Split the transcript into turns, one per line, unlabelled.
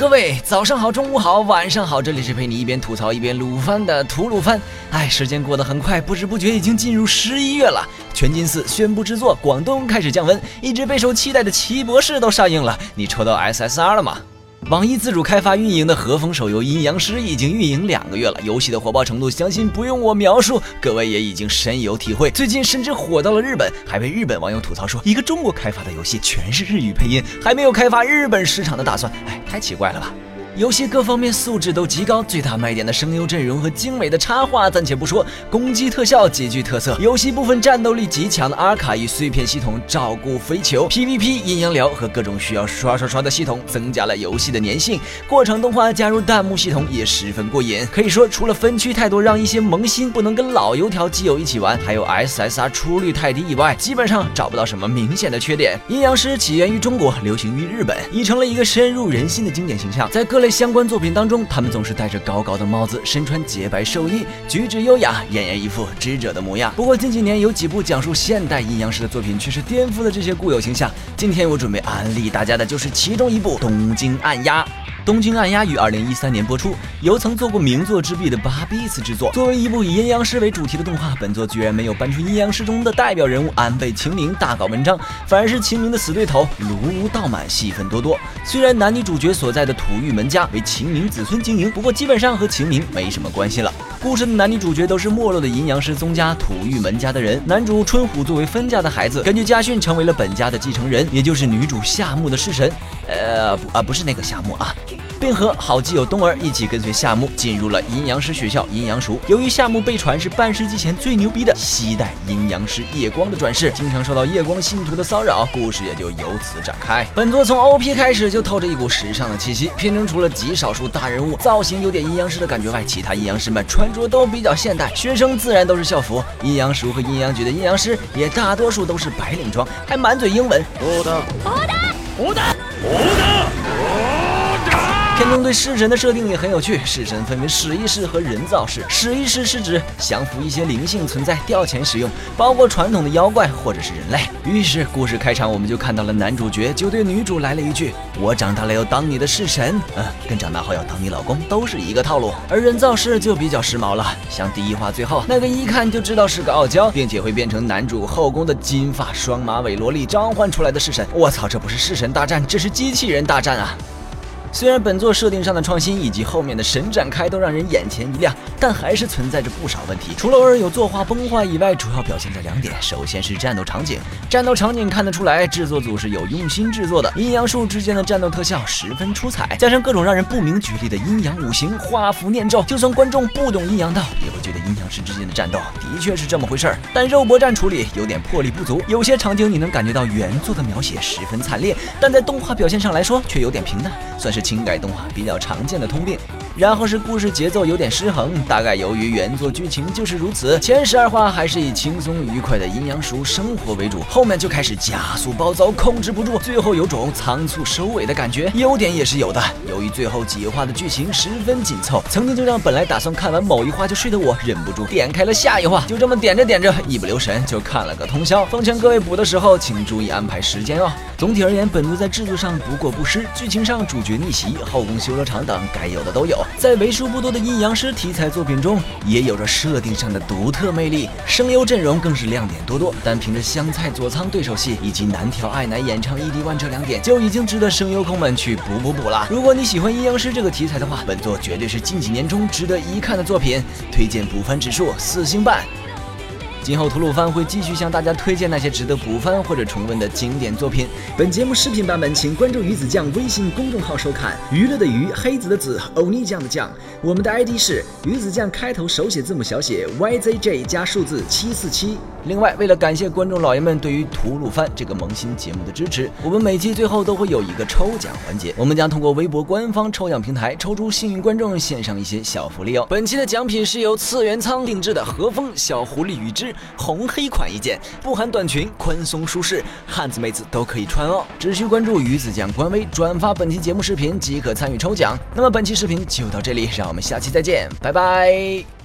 各位早上好，中午好，晚上好，这里是陪你一边吐槽一边撸番的吐鲁番。哎，时间过得很快，不知不觉已经进入十一月了。全金四宣布制作，广东开始降温，一直备受期待的奇博士都上映了。你抽到 SSR 了吗？网易自主开发运营的和风手游《阴阳师》已经运营两个月了，游戏的火爆程度相信不用我描述，各位也已经深有体会。最近甚至火到了日本，还被日本网友吐槽说，一个中国开发的游戏全是日语配音，还没有开发日本市场的打算。哎，太奇怪了吧！游戏各方面素质都极高，最大卖点的声优阵容和精美的插画暂且不说，攻击特效极具特色。游戏部分战斗力极强的阿卡与碎片系统照顾飞球，PVP 阴阳聊和各种需要刷刷刷的系统增加了游戏的粘性。过场动画加入弹幕系统也十分过瘾。可以说，除了分区太多，让一些萌新不能跟老油条基友一起玩，还有 SSR 出率太低以外，基本上找不到什么明显的缺点。阴阳师起源于中国，流行于日本，已成了一个深入人心的经典形象。在各类相关作品当中，他们总是戴着高高的帽子，身穿洁白寿衣，举止优雅，俨然一副知者的模样。不过近几年有几部讲述现代阴阳师的作品，却是颠覆了这些固有形象。今天我准备安利大家的就是其中一部《东京暗鸦》。《东京暗鸦》于二零一三年播出，由曾做过名作之壁的八 b 次制作。作为一部以阴阳师为主题的动画，本作居然没有搬出阴阳师中的代表人物安倍晴明大搞文章，反而是晴明的死对头卢屋道满戏份多多。虽然男女主角所在的土御门家为晴明子孙经营，不过基本上和晴明没什么关系了。故事的男女主角都是没落的阴阳师宗家土御门家的人。男主春虎作为分家的孩子，根据家训成为了本家的继承人，也就是女主夏目的式神。呃，不啊，不是那个夏目啊。并和好基友冬儿一起跟随夏目进入了阴阳师学校阴阳塾。由于夏目被传是半世纪前最牛逼的西代阴阳师夜光的转世，经常受到夜光信徒的骚扰，故事也就由此展开。本作从 OP 开始就透着一股时尚的气息，片中除了极少数大人物造型有点阴阳师的感觉外，其他阴阳师们穿着都比较现代，学生自然都是校服。阴阳塾和阴阳局的阴阳师也大多数都是白领装，还满嘴英文。
我的，我的，我的，
中对式神的设定也很有趣，式神分为使役式和人造式。使役式是指降服一些灵性存在，调遣使用，包括传统的妖怪或者是人类。于是故事开场，我们就看到了男主角就对女主来了一句：“我长大了要当你的式神，嗯，跟长大后要当你老公都是一个套路。”而人造式就比较时髦了，像第一话最后那个一看就知道是个傲娇，并且会变成男主后宫的金发双马尾萝莉召唤出来的式神。我操，这不是式神大战，这是机器人大战啊！虽然本作设定上的创新以及后面的神展开都让人眼前一亮，但还是存在着不少问题。除了偶尔有作画崩坏以外，主要表现在两点：首先是战斗场景，战斗场景看得出来制作组是有用心制作的，阴阳术之间的战斗特效十分出彩，加上各种让人不明觉厉的阴阳五行、画符念咒，就算观众不懂阴阳道，也会觉得阴阳师之间的战斗的确是这么回事儿。但肉搏战处理有点魄力不足，有些场景你能感觉到原作的描写十分惨烈，但在动画表现上来说却有点平淡，算是。轻改动画比较常见的通病，然后是故事节奏有点失衡，大概由于原作剧情就是如此。前十二话还是以轻松愉快的阴阳叔生活为主，后面就开始加速暴走，控制不住，最后有种仓促收尾的感觉。优点也是有的，由于最后几话的剧情十分紧凑，曾经就让本来打算看完某一话就睡的我忍不住点开了下一话，就这么点着点着，一不留神就看了个通宵。奉劝各位补的时候，请注意安排时间哦。总体而言，本作在制作上不过不失，剧情上主角逆袭、后宫修罗场等该有的都有。在为数不多的阴阳师题材作品中，也有着设定上的独特魅力，声优阵容更是亮点多多。单凭着香菜佐仓对手戏以及南条爱乃演唱 ED One 这两点，就已经值得声优控们去补补补了。如果你喜欢阴阳师这个题材的话，本作绝对是近几年中值得一看的作品，推荐补指数四星半。今后吐鲁番会继续向大家推荐那些值得补番或者重温的经典作品。本节目视频版本，请关注鱼子酱微信公众号收看。娱乐的娱，黑子的子，欧尼酱的酱。我们的 ID 是鱼子酱，开头手写字母小写 YZJ 加数字七四七。另外，为了感谢观众老爷们对于吐鲁番这个萌新节目的支持，我们每期最后都会有一个抽奖环节。我们将通过微博官方抽奖平台抽出幸运观众，献上一些小福利哦。本期的奖品是由次元仓定制的和风小狐狸羽红黑款一件，不含短裙，宽松舒适，汉子妹子都可以穿哦。只需关注鱼子酱官微，转发本期节目视频即可参与抽奖。那么本期视频就到这里，让我们下期再见，拜拜。